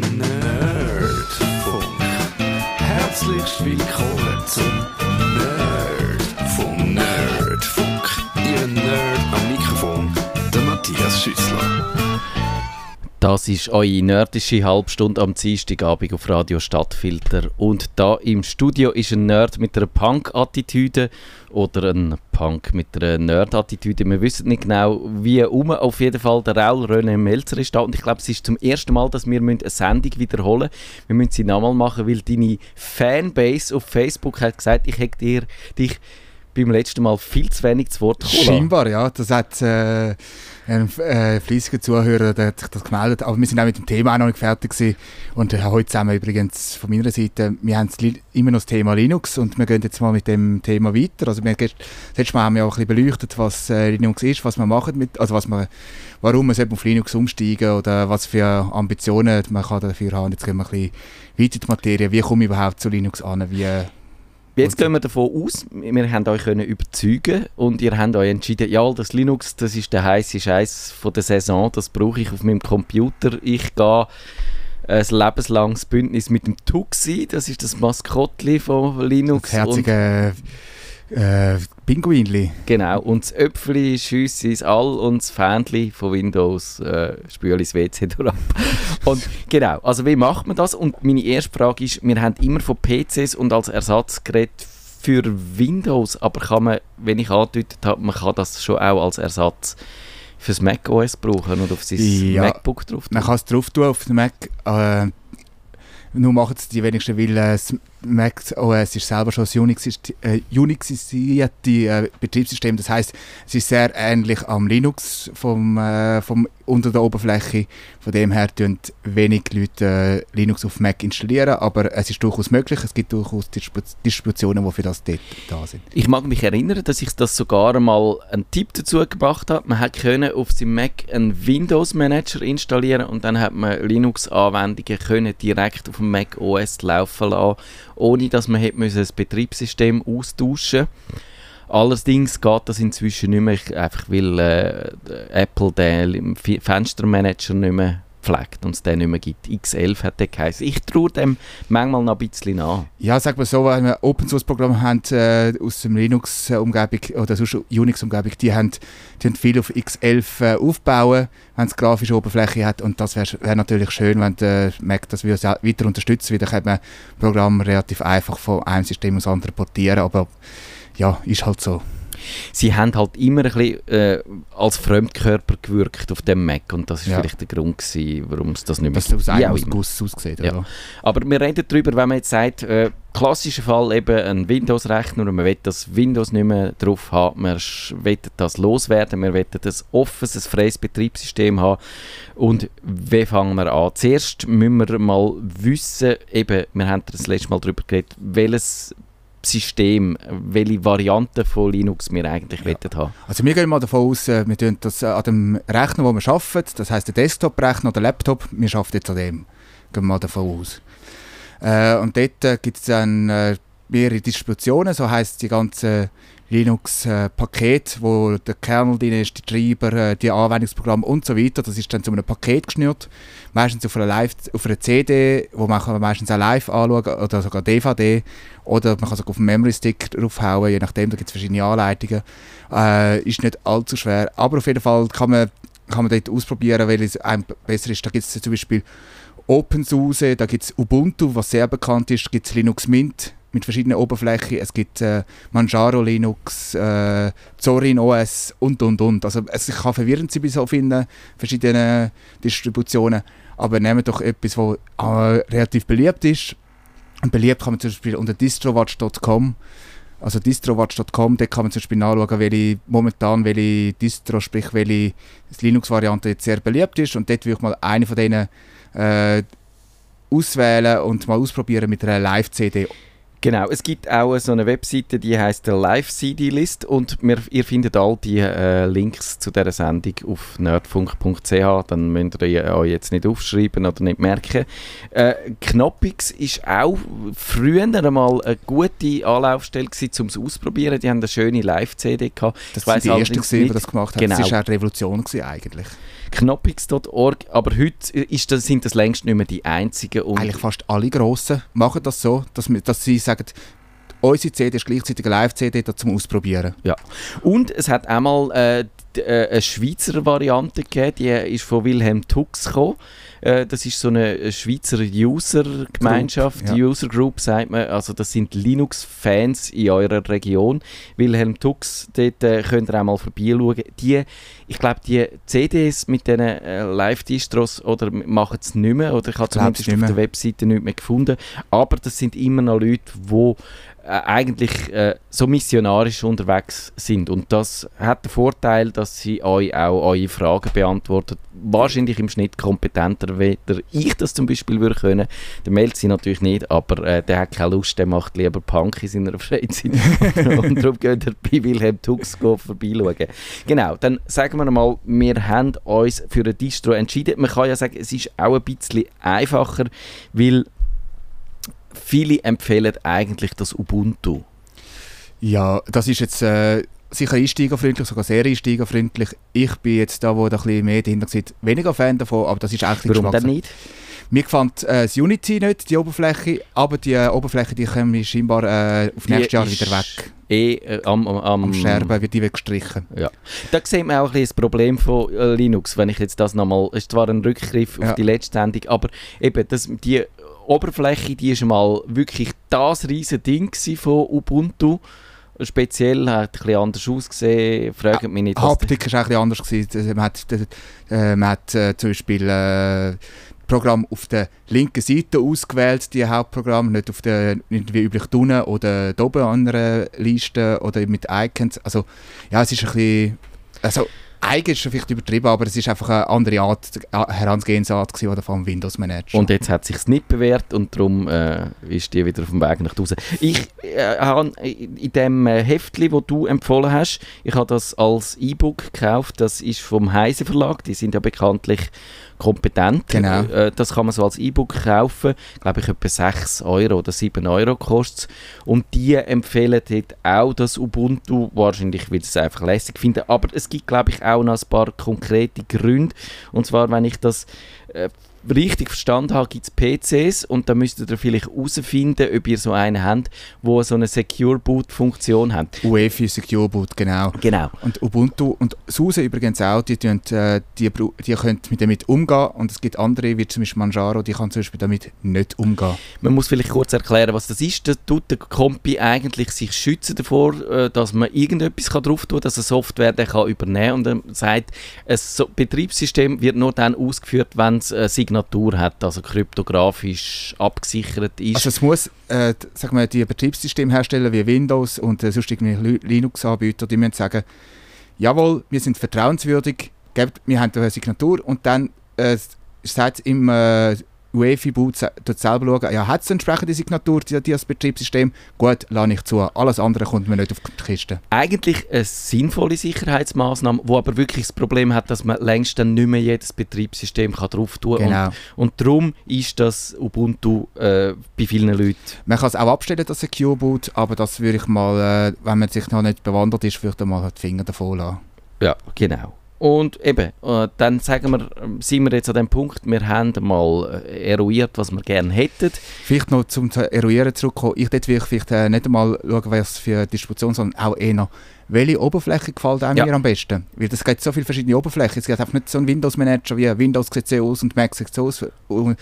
Nerdfunk. Herzlich willkommen zum Das ist eure nerdische Halbstunde am Dienstagabend auf Radio Stadtfilter. Und da im Studio ist ein Nerd mit einer Punk-Attitüde oder ein Punk mit einer Nerd-Attitüde. Wir wissen nicht genau, wie um. Auf jeden Fall der Raul René Melzer ist da. Und ich glaube, es ist zum ersten Mal, dass wir eine Sendung wiederholen müssen. Wir müssen sie nochmal machen, weil deine Fanbase auf Facebook hat gesagt, ich hätte dir dich beim letzten Mal viel zu wenig zu Wort gekommen. Scheinbar, ja. Das hat äh, ein äh, fleissiger Zuhörer der hat sich das gemeldet. Aber wir sind auch mit dem Thema auch noch nicht fertig gewesen. Und äh, heute zusammen übrigens von meiner Seite, wir haben immer noch das Thema Linux und wir gehen jetzt mal mit dem Thema weiter. Also wir, das letzte Mal haben wir auch ein bisschen beleuchtet, was äh, Linux ist, was man macht mit, also was man, warum man auf Linux umsteigen oder was für Ambitionen man kann dafür haben. Jetzt gehen wir ein bisschen weiter die Materie. Wie komme ich überhaupt zu Linux an? Wie, Jetzt gehen wir davon aus, wir haben euch können überzeugen und ihr habt euch entschieden, ja, das Linux, das ist der heiße Scheiß von der Saison, das brauche ich auf meinem Computer. Ich gehe ein lebenslanges Bündnis mit dem Tuxi, das ist das Maskottli von Linux. das herzige äh, Pinguinli. Genau, und das Äpfeli schiesse ins All und das Fähnchen von Windows äh, spüle ins WC durch ab. und genau, also wie macht man das? Und meine erste Frage ist, wir haben immer von PCs und als Ersatzgerät für Windows, aber kann man, wenn ich angedeutet habe, man kann das schon auch als Ersatz fürs Mac OS brauchen oder auf sein Ja, MacBook drauf tun? Man kann es drauf tun auf dem Mac. Äh, nur machen es die wenigsten, weil äh, das Mac OS ist selber schon Unix, äh, Unixisierte äh, Betriebssystem. Das heißt, es ist sehr ähnlich am Linux vom, äh, vom unter der Oberfläche. Von dem her tun wenig Leute äh, Linux auf Mac installieren, aber es ist durchaus möglich. Es gibt durchaus Distribu Distributionen, die für das dort da sind. Ich mag mich erinnern, dass ich das sogar einmal einen Tipp dazu gebracht habe. Man hat können auf seinem Mac einen Windows Manager installieren und dann hat man Linux-Anwendungen können direkt auf dem Mac OS laufen lassen, ohne dass man hätte das Betriebssystem austauschen. Allerdings geht das inzwischen nicht mehr, einfach weil äh, Apple den Fenstermanager nicht mehr pflegt und es den nicht mehr gibt. X11 hat der geheißen. Ich traue dem manchmal noch ein bisschen nach. Ja, sag mal so, wenn wir Open Source Programme haben äh, aus dem Linux äh, Umgebung oder sonst Unix Umgebung, die haben, die haben viel auf X11 äh, aufbauen, wenn es grafische Oberfläche hat und das wäre wär natürlich schön, wenn der Mac das weiter unterstützen, weil dann kann man Programm relativ einfach von einem System aufs andere portieren, aber ja, ist halt so. Sie haben halt immer ein bisschen äh, als Fremdkörper gewirkt auf dem Mac und das ist Ja. vielleicht der Grund gewesen, warum es das nicht mehr Dass es aus einem. Guss aussieht, Ja. Aber wir reden darüber, wenn man jetzt sagt, äh, klassischer Fall eben ein Windows-Rechner und man will das Windows nicht mehr drauf haben, man will das loswerden, wir wollen ein offenes, ein freies Betriebssystem haben und wie fangen wir an? Zuerst müssen wir mal wissen, eben, wir haben das letzte Mal darüber geredet, welches System, welche Variante von Linux wir eigentlich Ja. haben. Also wir gehen mal davon aus, äh, wir tun das äh, an dem Rechner, wo wir arbeiten, das heißt der Desktop-Rechner oder Laptop, wir arbeiten jetzt an dem. Gehen wir mal davon aus. Äh, und dort äh, gibt es dann äh, mehrere Distributionen, so heißt die ganze Linux-Paket, wo der Kernel drin ist, die Treiber, äh, die Anwendungsprogramme und so weiter. Das ist dann zu einem Paket geschnürt, meistens auf einer, Live auf einer CD, wo man kann meistens auch live anschauen oder sogar DVD oder man kann sogar auf einen Memory Stick draufhauen, je nachdem, da gibt es verschiedene Anleitungen. Äh, ist nicht allzu schwer, aber auf jeden Fall kann man, kann man dort ausprobieren, welches einem besser ist. Da gibt es zum Beispiel OpenSUSE, da gibt es Ubuntu, was sehr bekannt ist, gibt es Linux Mint mit verschiedenen Oberflächen, es gibt äh, Manjaro Linux, äh, Zorin OS und und und. Also es kann verwirrend sein bei so vielen verschiedenen Distributionen, aber nehmt doch etwas, was äh, relativ beliebt ist. Und beliebt kann man zum Beispiel unter distrowatch.com also distrowatch.com, da kann man zum Beispiel nachschauen, welche momentan welche Distro, sprich welche Linux-Variante jetzt sehr beliebt ist und dort würde ich mal eine von denen äh, auswählen und mal ausprobieren mit einer Live-CD. Genau, es gibt auch so eine Webseite, die heißt der Live-CD-List und wir, ihr findet all die äh, Links zu dieser Sendung auf nerdfunk.ch, dann müsst ihr euch jetzt nicht aufschreiben oder nicht merken. Äh, Knoppix ist auch früher einmal eine gute Anlaufstelle gewesen, um es auszuprobieren. Die haben eine schöne Live-CD gehabt. Das sind die gewesen, die das gemacht haben. Genau. Das war auch eine Revolution gewesen, eigentlich. knoppix.org, aber heute das, sind das längst nicht mehr die einzigen. Und Eigentlich fast alle Grossen machen das so, dass, dass sie sagen, unsere CD ist gleichzeitig eine Live-CD zum Ausprobieren. Ja. Und es hat einmal äh, äh, eine Schweizer Variante gegeben, die ist von Wilhelm Tux gekommen. Äh, das ist so eine Schweizer User-Gemeinschaft, ja. User Group sagt man. Also das sind Linux-Fans in eurer Region. Wilhelm Tux, dort äh, könnt ihr auch mal vorbeischauen. Die, ich glaube, die CDs mit diesen äh, Live-Distros oder machen es nicht mehr, oder ich habe zumindest nicht auf der Webseite nichts mehr gefunden. Aber das sind immer noch Leute, die äh, eigentlich äh, so missionarisch unterwegs sind. Und das hat den Vorteil, dass sie euch auch eure Fragen beantwortet. Wahrscheinlich im Schnitt kompetenter, weder ich das zum Beispiel würde können. Der meldet sie natürlich nicht, aber äh, der hat keine Lust, der macht lieber Punk in seiner Freizeit. und darum geht er bei Wilhelm Tux vorbeischauen. Genau, dann sagen wir mal, wir haben uns für eine Distro entschieden. Man kann ja sagen, es ist auch ein bisschen einfacher, weil viele empfehlen eigentlich das Ubuntu. Ja, das ist jetzt äh, sicher einsteigerfreundlich, sogar sehr einsteigerfreundlich. Ich bin jetzt da, wo da ein bisschen mehr dahinter sieht, weniger Fan davon, aber das ist eigentlich Warum denn nicht? Mir gefällt äh, das Unity nicht, die Oberfläche, aber die äh, Oberfläche, die kommen wir scheinbar äh, auf nächstes Jahr wieder weg. Eh, äh, am, am, am, Am Scherben wird die weggestrichen. Ja. Da sieht man auch ein bisschen das Problem von äh, Linux, wenn ich jetzt das nochmal, es ist zwar ein Rückgriff auf Ja. die letzte Sendung, aber eben, das, die Oberfläche, die ist mal wirklich das riesige Ding von Ubuntu. Speziell hat ein bisschen anders ausgesehen, fragt mich nicht, was Haptik war auch bisschen anders. Gewesen. Man hat, äh, man hat äh, zum Beispiel äh, Programm auf der linken Seite ausgewählt, die Hauptprogramme, nicht, auf der, nicht wie üblich unten oder oben an einer Liste oder mit Icons. Also ja, es ist ein bisschen... Also, eigen ist schon vielleicht übertrieben, aber es ist einfach eine andere Art, äh, Herangehensart gewesen, vom Windows Manager. Und jetzt hat sich nicht bewährt und darum äh, ist die wieder auf dem Weg nach draußen. Ich äh, habe in dem äh, Heftli, wo du empfohlen hast, ich habe das als E-Book gekauft. Das ist vom Heise Verlag. Die sind ja bekanntlich kompetent. Genau. Äh, das kann man so als E-Book kaufen. Glaube ich etwa 6 Euro oder 7 Euro kostet Und die empfehlen dort auch das Ubuntu, wahrscheinlich weil sie es einfach lässig finden. Aber es gibt, glaube ich, auch noch ein paar konkrete Gründe. Und zwar, wenn ich das äh, richtig verstanden habe, gibt es PCs und da müsstet ihr vielleicht herausfinden, ob ihr so einen habt, wo so eine Secure Boot Funktion hat. UEFI Secure Boot, genau. Genau. Und Ubuntu und SUSE übrigens auch, die, tun, äh, die, die können mit damit umgehen und es gibt andere, wie zum Beispiel Manjaro, die kann zum Beispiel damit nicht umgehen. Man muss vielleicht kurz erklären, was das ist. Da tut der Kompi eigentlich sich schützen davor, äh, dass man irgendetwas kann drauf tun kann, dass eine Software den kann übernehmen und er sagt, ein Betriebssystem wird nur dann ausgeführt, wenn es eine Signatur hat, also kryptografisch abgesichert ist. Also es muss, äh, sag mal, die Betriebssystemhersteller wie Windows und äh, sonst irgendwie Linux-Anbieter, die müssen sagen, jawohl, wir sind vertrauenswürdig, wir haben eine Signatur und dann äh, sagt im äh, Se- dort selber schauen, ja, hat es entsprechende Signatur, die, die das Betriebssystem? Gut, lasse ich zu. Alles andere kommt mir nicht auf die Kiste. eigentlich eine sinnvolle Sicherheitsmaßnahme, wo aber wirklich das Problem hat, dass man längst dann nicht mehr jedes Betriebssystem kann drauf tun kann. Genau. Und, und darum ist das Ubuntu äh, bei vielen Leuten Man kann es auch abstellen, das Secure Boot, aber das würde ich mal, äh, wenn man sich noch nicht bewandert ist, würde ich mal die Finger davon lassen. Ja, genau. Und eben, äh, dann sagen wir, sind wir jetzt an dem Punkt, wir haben mal äh, eruiert, was wir gerne hätten. Vielleicht noch zum zu Eruieren zurückkommen. Ich ich vielleicht äh, nicht einmal schauen, was für Distribution, sondern auch eher noch, welche Oberfläche gefällt einem Ja. mir am besten? Weil es gibt so viele verschiedene Oberflächen. Es gibt einfach nicht so einen Windows-Manager wie Windows sieht so aus und Mac sieht so aus. Und,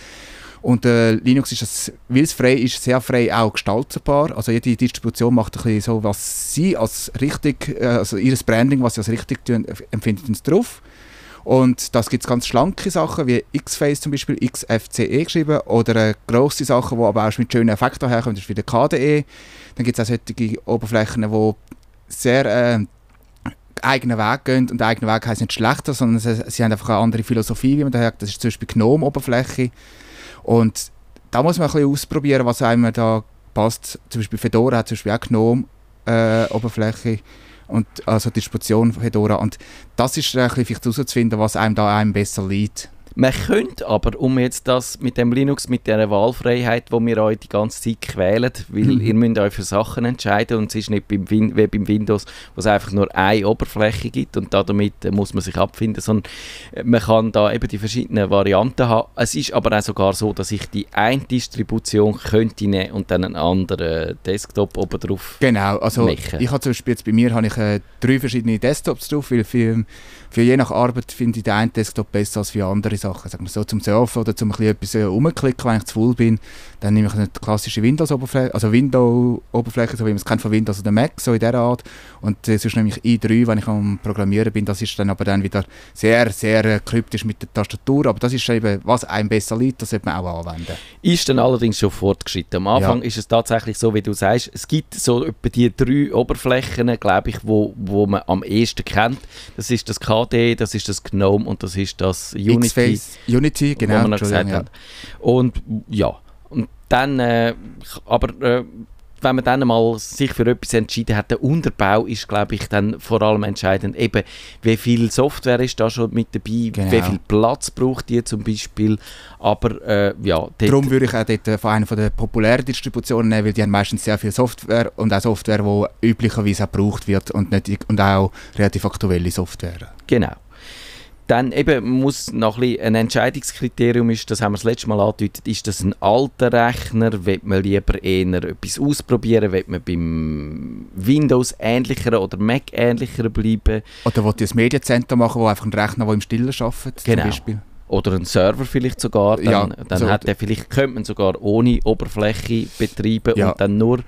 und äh, Linux ist, weil es frei ist, sehr frei auch gestaltbar. Also jede Distribution macht ein bisschen so, was sie als richtig, äh, also ihr Branding, was sie als richtig tun, äh, empfinden sie drauf. Und das gibt es ganz schlanke Sachen, wie Xface zum Beispiel, XFCE geschrieben, oder äh, grosse Sachen, die aber auch mit schönen Effekten herkommen, das ist wie der KDE. Dann gibt es auch solche Oberflächen, die sehr äh, eigenen Weg gehen. Und der eigene Weg heisst nicht schlechter, sondern sie, sie haben einfach eine andere Philosophie, wie man da hat. Das ist zum Beispiel GNOME-Oberfläche. Und da muss man ein bisschen ausprobieren, was einem da passt. Zum Beispiel Fedora hat zum Beispiel auch GNOME-Oberfläche. und also die Distribution von Fedora. Und das ist bisschen vielleicht herauszufinden, was einem da einem besser liegt. Man könnte aber, um jetzt das mit dem Linux, mit der Wahlfreiheit, wo wir euch die ganze Zeit quälen, weil Mhm. ihr müsst euch für Sachen entscheiden und es ist nicht beim Win wie beim Windows, wo es einfach nur eine Oberfläche gibt und damit äh, muss man sich abfinden, sondern äh, man kann da eben die verschiedenen Varianten haben. Es ist aber auch sogar so, dass ich die eine Distribution könnte nehmen und dann einen anderen Desktop oben drauf. Genau, also Machen. ich habe zum Beispiel jetzt bei mir habe ich äh, drei verschiedene Desktops drauf, weil für, für je nach Arbeit finde ich den einen Desktop besser als für andere Sachen. Sagen wir so zum Surfen oder zum ein bisschen etwas äh, rumklicken, wenn ich zu faul bin, dann nehme ich eine klassische Windows-Oberfläche, also Windows-Oberfläche, so wie man es kennt von Windows oder Mac, so in dieser Art. Und äh, sonst nehme ich i3, wenn ich am Programmieren bin, das ist dann aber dann wieder sehr, sehr äh, kryptisch mit der Tastatur, aber das ist eben, was einem besser liegt, das sollte man auch anwenden. Ist dann allerdings schon fortgeschritten. Am Anfang Ja. ist es tatsächlich so, wie du sagst, es gibt so etwa die drei Oberflächen, glaube ich, wo, wo man am ehesten kennt. Das ist das KDE, das ist das GNOME und das ist das Unity. X-Face, Unity, genau. wo man gesagt Entschuldigung, hat. Und ja, und dann, äh, aber äh, wenn man dann mal sich für etwas entschieden hat, der Unterbau ist, glaube ich, dann vor allem entscheidend, eben, wie viel Software ist da schon mit dabei, Genau. wie viel Platz braucht die zum Beispiel, aber äh, ja, Darum würde ich auch dort äh, von einer der populären Distributionen nehmen, weil die haben meistens sehr viel Software und auch Software, die üblicherweise auch gebraucht wird und, nicht, und auch relativ aktuelle Software. Genau. Dann eben muss noch ein, bisschen ein Entscheidungskriterium ist, das haben wir das letzte Mal angedeutet, ist das ein alter Rechner, will man lieber eher etwas ausprobieren, will man beim Windows ähnlicheren oder Mac ähnlicheren bleiben Oder will die ein Mediencenter machen, wo einfach ein Rechner, der im Stillen arbeitet, Genau. zum Beispiel. oder einen Server vielleicht sogar, dann, Ja, dann so- hat der vielleicht, könnte man sogar ohne Oberfläche betreiben Ja. und dann nur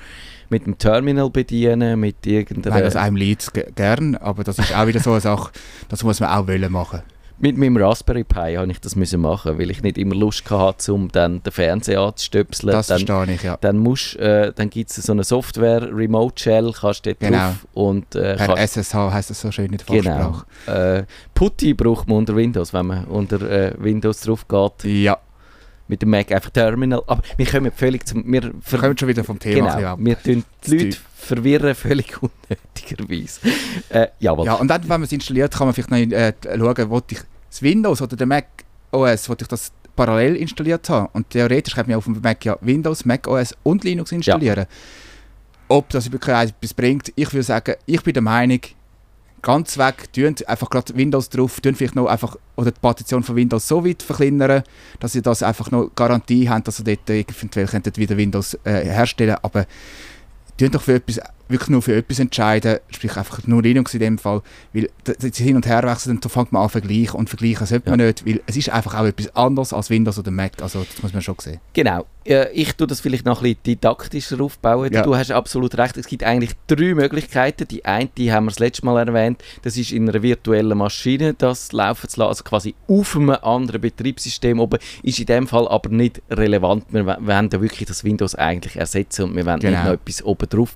mit dem Terminal bedienen, mit Nein, irgendeiner... das einem ge- gern, aber das ist auch wieder so eine Sache, das muss man auch wollen machen. Mit meinem Raspberry Pi habe ich das müssen machen, weil ich nicht immer Lust hatte, um dann den Fernseher anzustöpseln. Das dann verstehe ich, ja. dann, musst, äh, dann gibt es so eine Software, Remote Shell, kannst du dort Genau. drauf und äh, Per SSH heisst das so schön in der genau. Fachsprache. Äh, Putty braucht man unter Windows, wenn man unter äh, Windows drauf geht. Ja, Mit dem Mac einfach Terminal. Aber wir kommen völlig zum... Wir ver- kommt schon wieder vom Thema genau, ab. wir tun die Leute verwirren völlig unnötigerweise. Äh, jawohl. Ja, und dann, wenn man es installiert, kann man vielleicht noch äh, schauen, wo ich das Windows oder der Mac OS, wo ich das parallel installiert habe. Und theoretisch könnte man auf dem Mac ja Windows, Mac OS und Linux installieren. Ob das wirklich etwas bringt, ich würde sagen, ich bin der Meinung, ganz weg, tun einfach gerade Windows drauf, tun vielleicht noch einfach, oder die Partition von Windows so weit verkleinern, dass ihr das einfach noch Garantie habt, dass ihr dort eventuell wieder Windows äh, herstellen. Aber tun doch für etwas, wirklich nur für etwas entscheiden, sprich einfach nur Linux in dem Fall, weil d- hin und her wechseln, da fängt man an vergleichen und vergleichen sollte man nicht, weil es ist einfach auch etwas anderes als Windows oder Mac, also das muss man schon sehen. Genau. Ich tue das vielleicht noch ein bisschen didaktischer aufbauen. Ja. Du hast absolut recht. Es gibt eigentlich drei Möglichkeiten. Die eine, die haben wir das letzte Mal erwähnt, das ist in einer virtuellen Maschine das laufen zu lassen, also quasi auf einem anderen Betriebssystem oben. Ist in dem Fall aber nicht relevant. Wir wollen ja wirklich das Windows eigentlich ersetzen und wir wollen Genau. nicht noch etwas oben drauf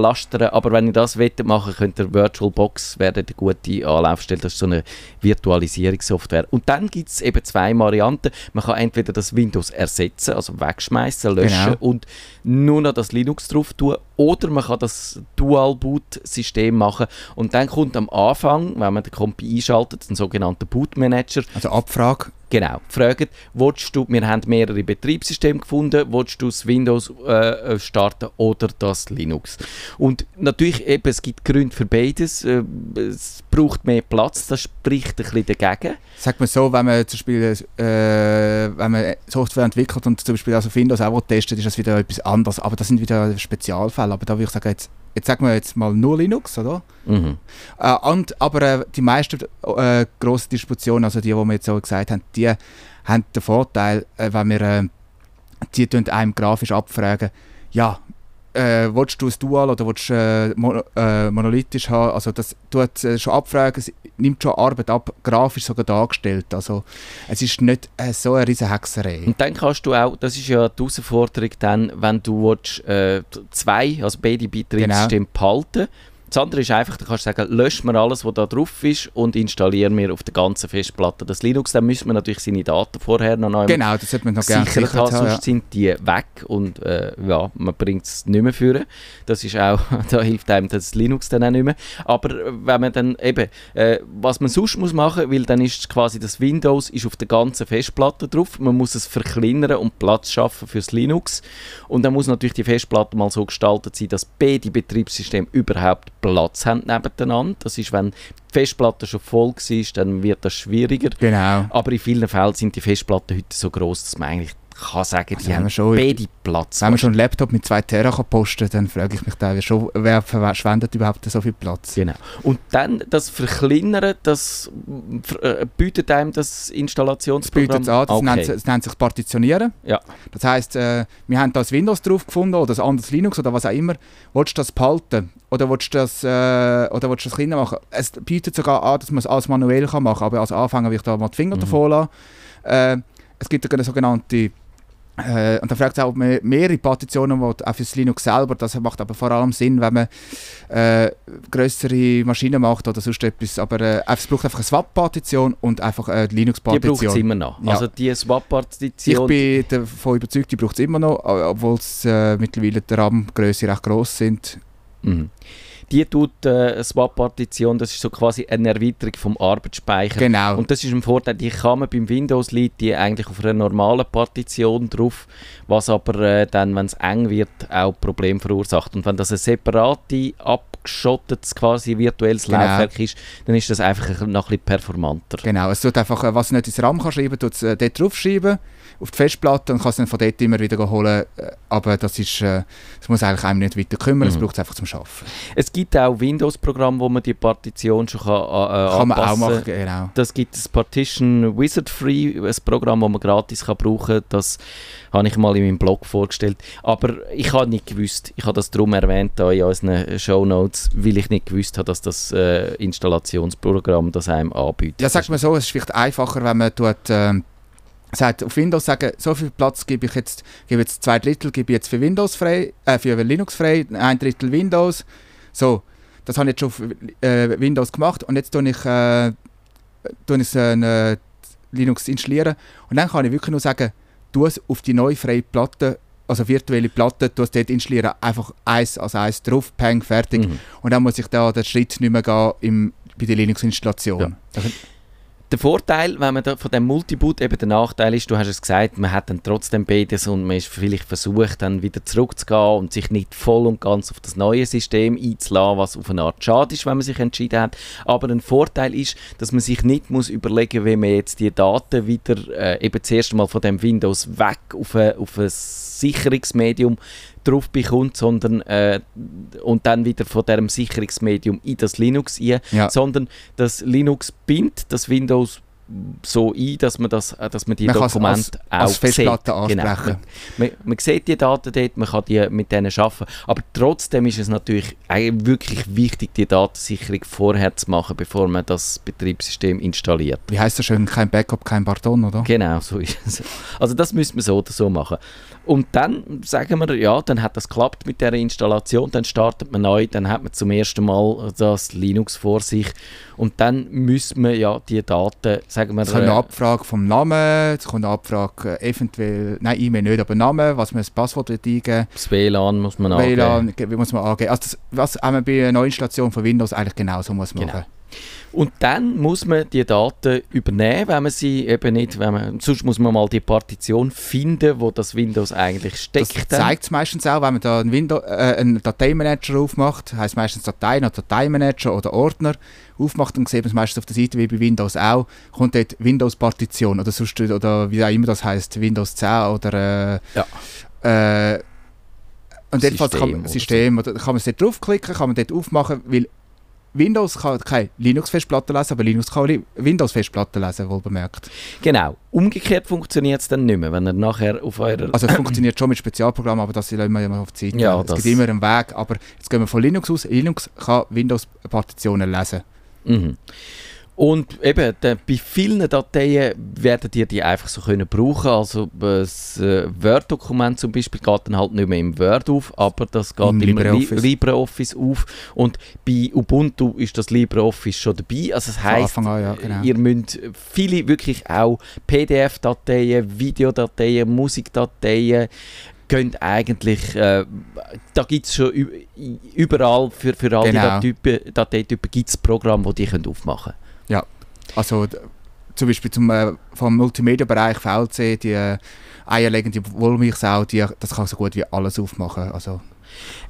pflastern. Aber wenn ihr das wollt machen könnt ihr VirtualBox wäre eine gute Anlaufstelle. Das ist so eine Virtualisierungssoftware. Und dann gibt es eben zwei Varianten. Man kann entweder das Windows ersetzen, also wegschmeißen, löschen Genau. und nur noch das Linux drauf tun. Oder man kann das Dual-Boot-System machen. Und dann kommt am Anfang, wenn man den Kompi einschaltet, ein sogenannter Boot-Manager, Also Abfrage, Genau, fragen, willst du, wir haben mehrere Betriebssysteme gefunden, willst du das Windows äh, äh, starten oder das Linux? Und natürlich, eben, es gibt Gründe für beides, äh, es braucht mehr Platz, das spricht ein bisschen dagegen. Sagt man so, wenn man zum Beispiel äh, wenn man Software entwickelt und zum Beispiel also Windows auch testet, ist das wieder etwas anderes. Aber das sind wieder Spezialfälle. Aber da würde ich sagen, jetzt, jetzt sagen wir jetzt mal nur Linux, oder? Mhm. Äh, und, aber äh, die meisten äh, grossen Distributionen, also die, die wir jetzt so gesagt haben, die haben den Vorteil, äh, wenn wir äh, die tun einem grafisch abfragen, ja, äh, willst du es dual oder willst äh, mono, äh, monolithisch haben? Also das tut äh, schon abfragen, es nimmt schon Arbeit ab, grafisch sogar dargestellt. Also es ist nicht äh, so eine riesen Hexerei. Und dann kannst du auch, das ist ja die Herausforderung dann, wenn du willst, äh, zwei, also beide Betriebssysteme behalten Das andere ist einfach, du kannst sagen, lösch mir alles, was da drauf ist und installiere mir auf der ganzen Festplatte das Linux. Dann müssen wir natürlich seine Daten vorher noch neu Genau, das sollte man noch gerne gesichert haben, sonst ja. sind die weg und äh, ja, man bringt es nicht mehr führen. Das ist auch, da hilft einem das Linux dann auch nicht mehr. Aber wenn man dann eben, äh, was man sonst muss machen, weil dann ist quasi das Windows ist auf der ganzen Festplatte drauf, man muss es verkleinern und Platz schaffen fürs Linux und dann muss natürlich die Festplatte mal so gestaltet sein, dass beide Betriebssysteme überhaupt Platz haben nebeneinander. Das ist, wenn die Festplatte schon voll war, dann wird das schwieriger. Genau. Aber in vielen Fällen sind die Festplatten heute so groß, dass man eigentlich kann sagen, die wenn haben schon- beide Platz. Wenn man schon einen Laptop mit 2 Terra kann posten dann frage ich mich da schon, wer verschwendet überhaupt so viel Platz? Genau. Und dann das Verkleinern, das äh, bietet einem das Das Installationsprogramm bietet es an, das, Okay. nennt, das nennt sich Partitionieren. Ja. Das heisst, äh, wir haben da das Windows drauf gefunden oder ein anderes Linux oder was auch immer. Willst du das behalten oder willst du das, äh, oder willst du das kleiner machen? Es bietet sogar an, dass man es alles manuell kann machen kann, aber als Anfänger will ich da mal die Finger Mhm. davon lassen. Äh, es gibt eine sogenannte äh, und dann fragt es auch, ob man mehrere Partitionen will, auch für das Linux selber. Das macht aber vor allem Sinn, wenn man äh, größere Maschinen macht oder sonst etwas. Aber äh, es braucht einfach eine Swap-Partition und einfach eine Die braucht es Linux-Partition. immer noch. Ja. Also die Ich Swap-Partition, bin davon überzeugt, die braucht es immer noch, obwohl es äh, mittlerweile die RAM-Größe recht gross sind. Mhm. Die tut äh, Swap-Partition, das ist so quasi eine Erweiterung vom Arbeitsspeicher. Genau. Und das ist ein Vorteil, die kann man beim Windows liegt die eigentlich auf einer normalen Partition drauf, was aber äh, dann, wenn es eng wird, auch Probleme verursacht. Und wenn das ein separate, abgeschottetes, quasi virtuelles Genau. Laufwerk ist, dann ist das einfach ein- noch ein bisschen performanter. Genau, es tut einfach, äh, was nicht ins RAM kann schreiben, tut es äh, dort draufschreiben, auf die Festplatte und kann es dann von dort immer wieder holen. Äh, aber das ist, äh, das muss eigentlich einem nicht weiter kümmern, es Mhm. braucht es einfach zum Arbeiten. Es gibt auch Windows-Programme, wo man die Partition schon kann, äh, kann man auch anpassen machen, genau. Das gibt es Partition Wizard Free, ein Programm, das man gratis kann brauchen kann. Das habe ich mal in meinem Blog vorgestellt. Aber ich habe nicht gewusst, ich habe das darum erwähnt da in unseren Show Notes, weil ich nicht gewusst habe, dass das äh, Installationsprogramm das einem anbietet. Ja, sag mal so, es ist vielleicht einfacher, wenn man tut, ähm, sagt, auf Windows sagen, so viel Platz gebe ich jetzt, gebe jetzt zwei Drittel gebe ich jetzt für Windows frei, äh, für Linux frei, ein Drittel Windows. So, das habe ich jetzt schon auf äh, Windows gemacht und jetzt tue ich, äh, tue ich äh, Linux installieren und dann kann ich wirklich nur sagen, tu es auf die neue freie Platte, also virtuelle Platte, tu es dort installieren, einfach eins als eins drauf, peng, fertig. Mhm. Und dann muss ich da den Schritt nicht mehr gehen im, bei der Linux-Installation. Der Vorteil, wenn man da von dem Multiboot, eben der Nachteil ist, du hast es gesagt, man hat dann trotzdem beides und man ist vielleicht versucht, dann wieder zurückzugehen und sich nicht voll und ganz auf das neue System einzulassen, was auf eine Art schade ist, wenn man sich entschieden hat. Aber ein Vorteil ist, dass man sich nicht muss überlegen, wie man jetzt die Daten wieder äh, eben zuerst mal von dem Windows weg auf ein, auf ein Sicherungsmedium drauf bekommt, sondern äh, und dann wieder von diesem Sicherungsmedium in das Linux ein, Ja. sondern das Linux bindet das Windows so ein, dass man, das, äh, dass man die Man Dokumente als- als auch Festplatte sieht. Genau. ansprechen. Man, man, man sieht die Daten dort, man kann die mit denen arbeiten, aber trotzdem ist es natürlich wirklich wichtig, die Datensicherung vorher zu machen, bevor man das Betriebssystem installiert. Wie heißt das schön? Kein Backup, kein Pardon, oder? Genau, so ist es. Also das müsste man so oder so machen. Und dann sagen wir, ja, dann hat das geklappt mit der Installation, dann startet man neu, dann hat man zum ersten Mal das Linux vor sich und dann müssen wir ja die Daten, sagen wir, Es kommt eine Abfrage vom Namen, es kommt eine Abfrage äh, eventuell, nein, E-Mail nicht, aber Namen, was man das Passwort eingeben das WLAN muss man angeben. WLAN, ge- wie muss man angeben. Also das, was auch bei einer Neuinstallation von Windows eigentlich genauso muss machen. Genau. Und dann muss man die Daten übernehmen, wenn man sie eben nicht, wenn man, sonst muss man mal die Partition finden, wo das Windows eigentlich Das steckt. dann. zeigt es meistens auch, wenn man da einen, Windows, äh, einen Dateimanager aufmacht, heißt meistens Dateien oder Dateimanager oder Ordner aufmacht, dann sieht man es meistens auf der Seite wie bei Windows auch, kommt dort Windows-Partition oder sonst, oder wie auch immer das heißt, Windows 10 oder äh, äh, und System kann man, System, oder kann man dort draufklicken, kann man dort aufmachen, weil Windows kann keine Linux-Festplatte lesen, aber Linux kann Windows-Festplatte lesen, wohl bemerkt. Genau. Umgekehrt funktioniert es dann nicht mehr, wenn er nachher auf eurer... Also es funktioniert schon mit Spezialprogrammen, aber das lassen wir ja mal auf die Seite. Ja, es gibt immer einen Weg, aber jetzt gehen wir von Linux aus. Linux kann Windows-Partitionen lesen. Mhm. Und eben, de, bei vielen Dateien werden die die einfach so können brauchen. Also das äh, Word-Dokument zum Beispiel geht dann halt nicht mehr im Word auf, aber das geht Im LibreOffice. Li LibreOffice auf. Und bei Ubuntu ist das LibreOffice schon dabei. Also das heisst, an, ja, genau. ihr müsst viele wirklich auch PDF-Dateien, Videodateien, Musikdateien, könnt eigentlich, äh, da gibt es schon überall für, für all Genau. die Dateien- Dateitypen gibt es Programme, die die können aufmachen können. Also d- zum Beispiel zum, äh, vom Multimedia-Bereich VLC, die äh, eierlegende Wollmilchsau, die, das kann so gut wie alles aufmachen. Also,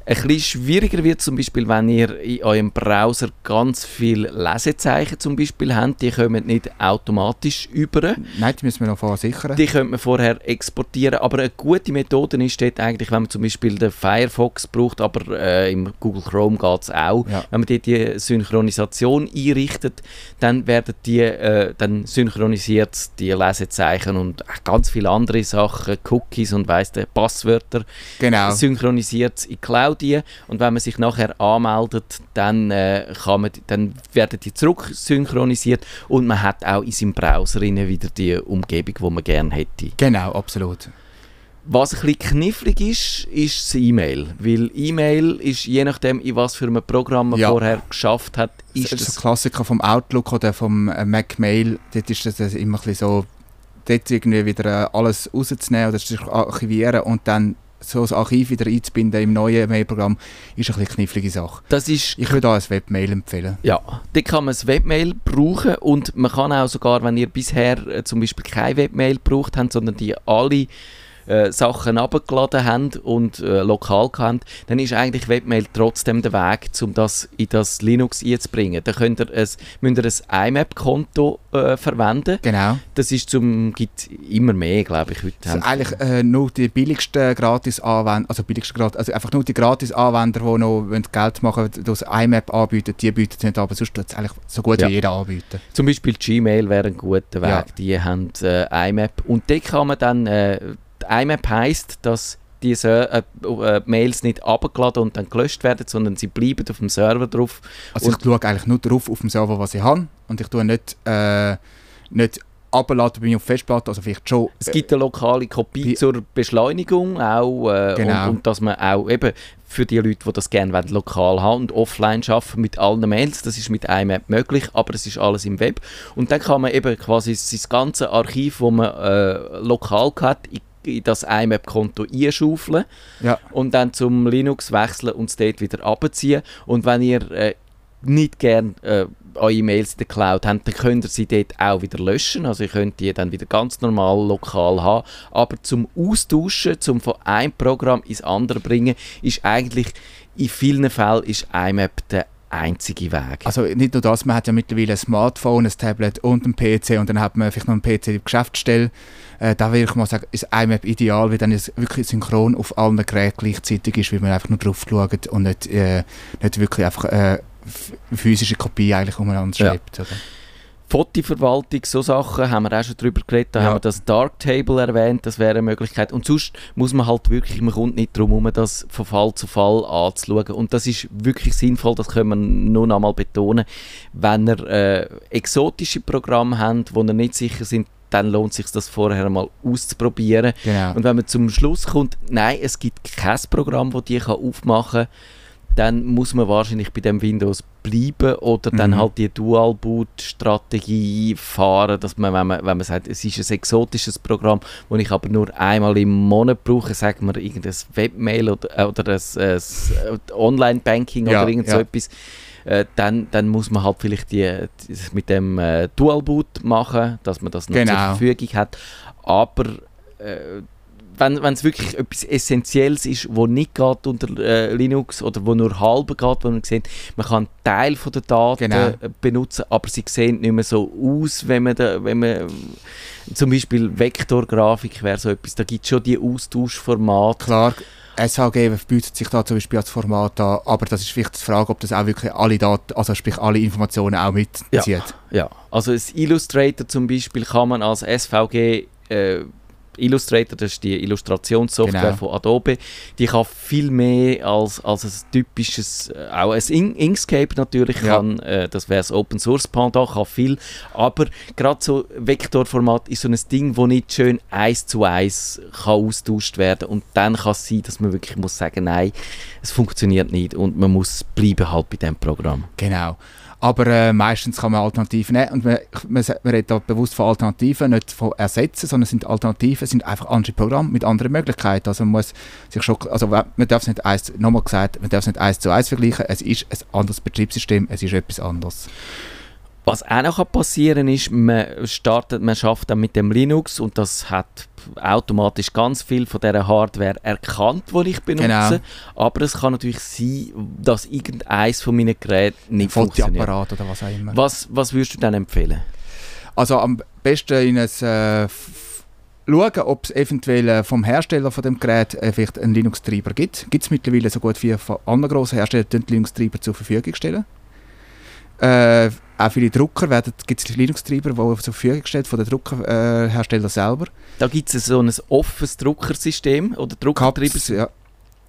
Ein bisschen schwieriger wird zum Beispiel, wenn ihr in eurem Browser ganz viele Lesezeichen zum Beispiel habt, die kommen nicht automatisch über. nein, die müssen wir noch vorher sichern. Die könnte man vorher exportieren, aber eine gute Methode ist dort eigentlich, wenn man zum Beispiel den Firefox braucht, aber äh, im Google Chrome geht es auch. Ja. Wenn man dort die Synchronisation einrichtet, dann werden die, äh, dann synchronisiert die Lesezeichen und äh, ganz viele andere Sachen, Cookies und weiss Passwörter Genau. synchronisiert es in die Cloud ein. und wenn man sich nachher anmeldet, dann, äh, kann man, dann werden die zurück synchronisiert und man hat auch in seinem Browser wieder die Umgebung, die man gerne hätte. Genau, absolut. Was ein bisschen knifflig ist, ist das E-Mail, weil E-Mail ist je nachdem, in was für einem Programm man Ja. vorher geschafft hat, ist das ist das ein Klassiker vom Outlook oder vom äh, Mac Mail. Dort ist das immer ein bisschen so, dort irgendwie wieder äh, alles rauszunehmen oder zu archivieren und dann so das Archiv wieder einzubinden im neuen Mailprogramm, ist eine knifflige Sache. das ist Ich würde auch ein Webmail empfehlen. Ja, da kann man das Webmail brauchen und man kann auch sogar, wenn ihr bisher äh, zum Beispiel kein Webmail gebraucht habt, sondern die alle äh, Sachen abgeladen habt und äh, lokal habt, dann ist eigentlich Webmail trotzdem der Weg, um das in das Linux einzubringen. Da könnt ihr ein, müsst ihr ein IMAP-Konto äh, verwenden. Genau. Das ist zum, gibt immer mehr, glaube ich, heute. Das haben sind eigentlich äh, nur die billigsten Gratis-Anwender, also billigsten Gratis, also einfach nur die Gratis-Anwender, die noch wollen Geld machen durch das IMAP anbieten, die bieten es nicht, aber sonst tut es eigentlich so gut Ja. wie jeder anbieten. Zum Beispiel Gmail wäre ein guter Weg. Ja. Die haben äh, IMAP. Und dort kann man dann, äh, die IMAP heisst, dass die Ser äh, äh, Mails nicht abgeladen und dann gelöscht werden, sondern sie bleiben auf dem Server drauf. Also ich schaue eigentlich nur drauf auf dem Server, was ich habe und ich tue nicht, äh, nicht abladen bei mir auf Festplatte, also vielleicht schon. Es gibt eine lokale Kopie zur Beschleunigung auch äh, Genau. und, und dass man auch eben für die Leute, die das gerne wollen, lokal haben und offline arbeiten mit allen Mails, das ist mit IMAP möglich, aber es ist alles im Web. Und dann kann man eben quasi sein ganze Archiv, das man äh, lokal hat, in, in das IMAP-Konto einschaufeln Ja. und dann zum Linux wechseln und es dort wieder abziehen. Und wenn ihr äh, nicht gerne äh, eure Mails in der Cloud habt, dann könnt ihr sie dort auch wieder löschen. Also ihr könnt die dann wieder ganz normal lokal haben. Aber zum Austauschen, zum von einem Programm ins andere bringen, ist eigentlich in vielen Fällen ist IMAP der einzige Weg. Also nicht nur das, man hat ja mittlerweile ein Smartphone, ein Tablet und einen PC und dann hat man vielleicht noch einen PC in der Geschäftsstelle. Äh, da würde ich mal sagen, ist IMAP ideal, weil dann es wirklich synchron auf allen Geräten gleichzeitig ist, weil man einfach nur drauf schaut und nicht, äh, nicht wirklich einfach äh, physische Kopie eigentlich umeinander Ja. schreibt. Oder? Fotoverwaltung, so Sachen, haben wir auch schon drüber geredet. Da Ja. haben wir das Darktable erwähnt, das wäre eine Möglichkeit. Und sonst muss man halt wirklich, man kommt nicht darum herum, das von Fall zu Fall anzuschauen. Und das ist wirklich sinnvoll, das können wir nur noch einmal betonen. Wenn ihr äh, exotische Programme habt, wo ihr nicht sicher sind, dann lohnt es sich das vorher mal auszuprobieren. Genau. Und wenn man zum Schluss kommt, nein, es gibt kein Programm, das die kann aufmachen kann, dann muss man wahrscheinlich bei dem Windows bleiben oder dann Mhm. halt die Dual-Boot-Strategie fahren, dass man, wenn man, wenn man sagt, es ist ein exotisches Programm, das ich aber nur einmal im Monat brauche, sagen wir irgendein Webmail oder, äh, oder ein, ein Online-Banking Ja, oder irgend so ja. etwas, äh, dann, dann muss man halt vielleicht die, die mit dem äh, Dual-Boot machen, dass man das noch zur Genau. Verfügung hat. Aber äh, wenn es wirklich etwas Essentielles ist, wo nicht geht unter äh, Linux oder wo nur halb geht, wo man sieht, man kann einen Teil von der Daten Genau. benutzen, aber sie sehen nicht mehr so aus, wenn man, da, wenn man zum Beispiel Vektorgrafik wäre so etwas, da gibt es schon die Austauschformate. Klar, SHG bietet sich da zum Beispiel als Format an, aber das ist vielleicht die Frage, ob das auch wirklich alle Daten, also sprich alle Informationen auch mitzieht. Ja, also das Illustrator zum Beispiel kann man als SVG äh, Illustrator, das ist die Illustrationssoftware Genau. von Adobe, die kann viel mehr als, als ein typisches, äh, auch ein In Inkscape natürlich Ja. kann, äh, das wäre das Open Source Pendant, kann viel, aber gerade so Vektorformat ist so ein Ding, wo nicht schön eins zu eins kann austauscht werden und dann kann es sein, dass man wirklich muss sagen, nein, es funktioniert nicht und man muss bleiben halt bei dem Programm. Genau. Aber äh, meistens kann man Alternativen nehmen. Und man, man, redet da bewusst von Alternativen, nicht von Ersetzen, sondern sind Alternativen, sind einfach andere Programme mit anderen Möglichkeiten. Also man muss sich schon, also man darf es nicht eins, nochmal gesagt, man darf es nicht eins zu eins vergleichen. Es ist ein anderes Betriebssystem, es ist etwas anderes. Was auch noch kann passieren ist, man startet, man schafft dann mit dem Linux und das hat automatisch ganz viel von dieser Hardware erkannt, die ich benutze. Genau. Aber es kann natürlich sein, dass irgendeins von meinen Geräten nicht funktioniert. Fotoapparat oder was auch immer. Was, was würdest du dann empfehlen? Also am besten in ein, äh, schauen, ob es eventuell äh, vom Hersteller von dem Gerät äh, vielleicht einen Linux-Treiber gibt. Gibt es mittlerweile so gut wie von anderen grossen Herstellern die Linux-Treiber zur Verfügung stellen. Äh, auch viele Drucker gibt es Linux-Treiber, die zur Verfügung gestellt von den Druckerherstellern äh, selber. Da gibt es so ein offenes Druckersystem oder Druckertreiber. Ja,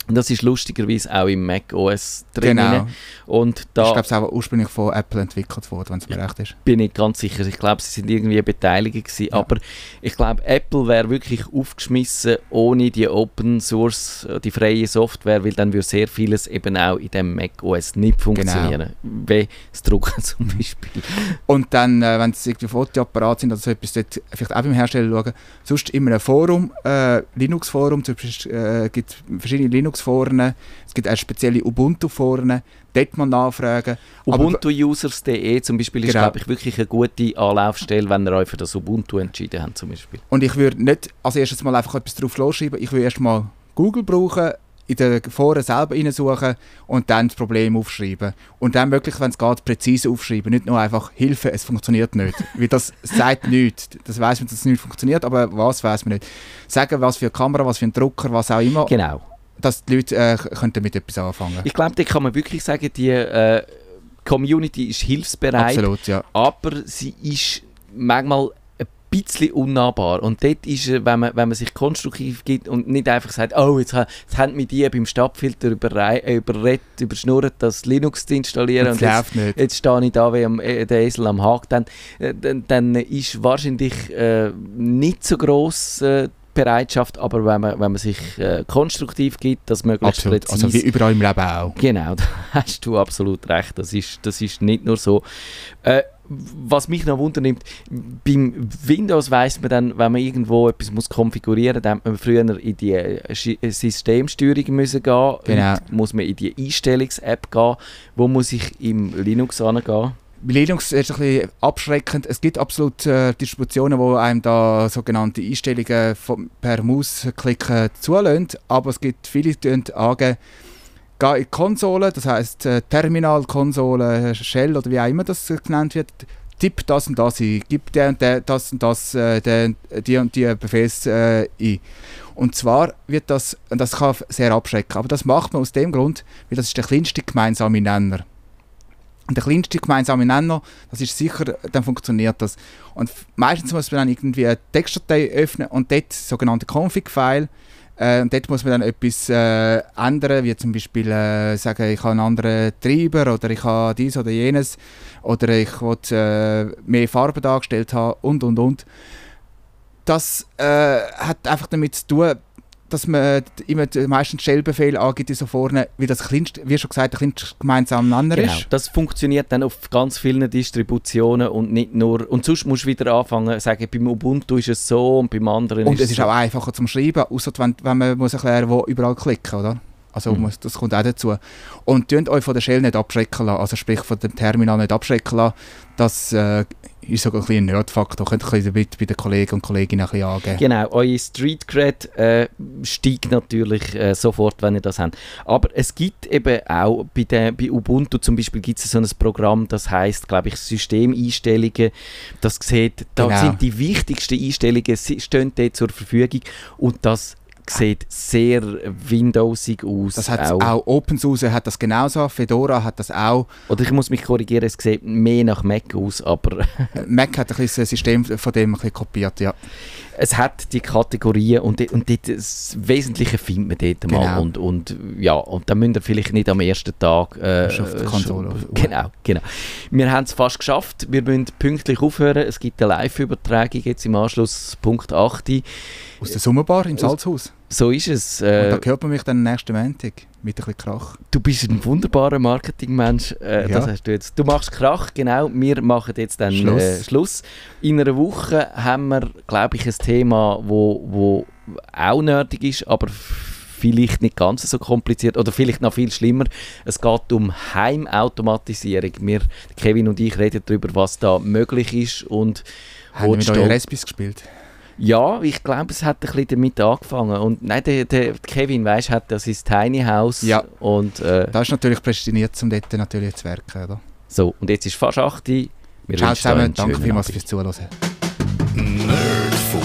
Das ist lustigerweise auch im Mac OS drin. genau. Und da ist glaube ich auch ursprünglich von Apple entwickelt worden, wenn es mir recht ist. bin ich ganz sicher. Ich glaube, sie sind irgendwie beteiligt gewesen. Ja. Aber ich glaube, Apple wäre wirklich aufgeschmissen ohne die Open Source, äh, die freie Software, weil dann würde sehr vieles eben auch in dem Mac OS nicht funktionieren. Wie das Drucken zum Beispiel. Und dann, äh, wenn es irgendwie Fotoapparate sind oder so etwas, dort vielleicht auch beim Hersteller schauen. Sonst immer ein Forum, äh, Linux-Forum, zum Beispiel äh, gibt verschiedene Linux-Foren, es gibt auch spezielle Ubuntu-Foren, dort mal nachfragen. UbuntuUsers.de zum Beispiel ist, Genau. glaube ich, wirklich eine gute Anlaufstelle, wenn ihr euch für das Ubuntu entschieden habt zum Beispiel. Und ich würde nicht als erstes mal einfach etwas drauf losschreiben, ich würde erst mal Google brauchen, in den Foren selber reinsuchen und dann das Problem aufschreiben. Und dann möglich, wenn es geht, präzise aufschreiben. Nicht nur einfach Hilfe, es funktioniert nicht. Weil das sagt nichts. Das weiß man, dass es nicht funktioniert, aber was weiß man nicht. Sagen, was für eine Kamera, was für ein Drucker, was auch immer, Genau. Dass die Leute äh, damit etwas anfangen Ich glaube, da kann man wirklich sagen, die äh, Community ist hilfsbereit. Absolut, ja. aber sie ist manchmal ein bisschen unnahbar. Und dort ist, äh, wenn man, wenn man sich konstruktiv gibt und nicht einfach sagt, oh, jetzt, jetzt haben mich die beim Stadtfilter überrei- äh, überredet, überschnurrt, das Linux zu installieren. Und jetzt, nicht. jetzt stehe ich da wie am, äh, der Esel am Haken. Dann, äh, dann, dann ist wahrscheinlich äh, nicht so gross äh, die Bereitschaft, aber wenn man, wenn man sich äh, konstruktiv gibt, das möglichst Absolut. präzise Also wie überall im Leben auch. Genau, da hast du absolut recht. Das ist, das ist nicht nur so. Äh, was mich noch wundernimmt, beim Windows weiß man dann, wenn man irgendwo etwas muss konfigurieren muss, dann hat man früher in die äh, äh, Systemsteuerung müssen gehen. Genau. Muss man in die Einstellungs-App gehen. Wo muss ich im Linux angehen? Linux ist ein bisschen abschreckend. Es gibt absolut äh, Distributionen, die einem da sogenannte Einstellungen vom, per Mausklicken zulassen, aber es gibt viele, die angeben, geh in die Konsole, das heisst äh, Terminal, Konsole, Shell oder wie auch immer das äh, genannt wird, tipp das und das ein, gib der und der, das und das, äh, der, die und die Befehls äh, ein. Und zwar wird das, und das kann sehr abschrecken, aber das macht man aus dem Grund, weil das ist der kleinste gemeinsame Nenner. Der kleinste gemeinsame Nenner, das ist sicher, dann funktioniert das. Und meistens muss man dann irgendwie eine Textdatei öffnen und dort sogenannte Config-File. Äh, und dort muss man dann etwas äh, ändern, wie zum Beispiel äh, sagen, ich habe einen anderen Treiber oder ich habe dies oder jenes oder ich will äh, mehr Farben dargestellt haben und und und. Das äh, hat einfach damit zu tun, dass man immer den meisten Shell-Befehl angibt so vorne, wie das kleinste, wie schon gesagt, der kleinste gemeinsame Nenner Genau. ist. Das funktioniert dann auf ganz vielen Distributionen und nicht nur. Und sonst musst du wieder anfangen, sagen, beim Ubuntu ist es so und beim anderen Und ist es ist so. auch einfacher zum Schreiben, außer wenn, wenn man muss erklären wo überall klicken, oder? Also Mhm. muss, das kommt auch dazu. Und tönt euch von der Shell nicht abschrecken lassen, also sprich von dem Terminal nicht abschrecken lassen. Das äh, ist sogar ein bisschen ein Nerdfaktor. Könnt ihr damit bei den Kollegen und Kolleginnen ein bisschen angeben. Genau, eure Street Cred äh, steigt natürlich äh, sofort, wenn ihr das habt. Aber es gibt eben auch bei, der, bei Ubuntu zum Beispiel gibt es so ein Programm, das heißt, glaube ich, Systemeinstellungen. Das sieht, da Genau. sind die wichtigsten Einstellungen stehen dort zur Verfügung und das sieht sehr Windowsig aus. Das hat auch. auch OpenSUSE hat das genauso, Fedora hat das auch. Oder ich muss mich korrigieren, es sieht mehr nach Mac aus, aber Mac hat ein bisschen das System von dem ein bisschen kopiert, ja. Es hat die Kategorien und, und das Wesentliche findet man dort mal. Genau. Und, und, ja, und dann müsst ihr vielleicht nicht am ersten Tag... Äh, Konsole. Genau, genau. Wir haben es fast geschafft. Wir müssen pünktlich aufhören. Es gibt eine Live-Übertragung jetzt im Anschluss, Punkt 8. Aus der Sommerbar im Salzhaus. So ist es. Und Äh, da hört man mich dann nächsten Montag mit ein bisschen Krach. Du bist ein wunderbarer Marketingmensch. Äh, Ja. Das hast du jetzt. Du machst Krach, genau. Wir machen jetzt dann Schluss. Äh, Schluss. In einer Woche haben wir, glaube ich, ein Thema, wo, wo auch nerdig ist, aber vielleicht nicht ganz so kompliziert oder vielleicht noch viel schlimmer. Es geht um Heimautomatisierung. Wir, Kevin und ich, reden darüber, was da möglich ist und Haben wo wir Stol- Respis gespielt? Ja, ich glaube, es hat ein bisschen damit angefangen. Und nein, der, der Kevin, weißt, hat das ist Tiny House Ja. und äh, Das ist natürlich prädestiniert, um dort natürlich zu werken. Oder? So, und jetzt ist fast 8 Uhr. Wir Ciao zusammen, danke vielmals fürs Zuhören. Nerdfunk.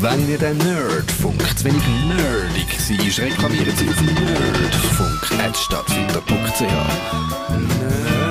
Wenn ihr den Nerdfunk zu wenig nerdig seid, reklamiert sie auf nerdfunk.stadtfilter.ch.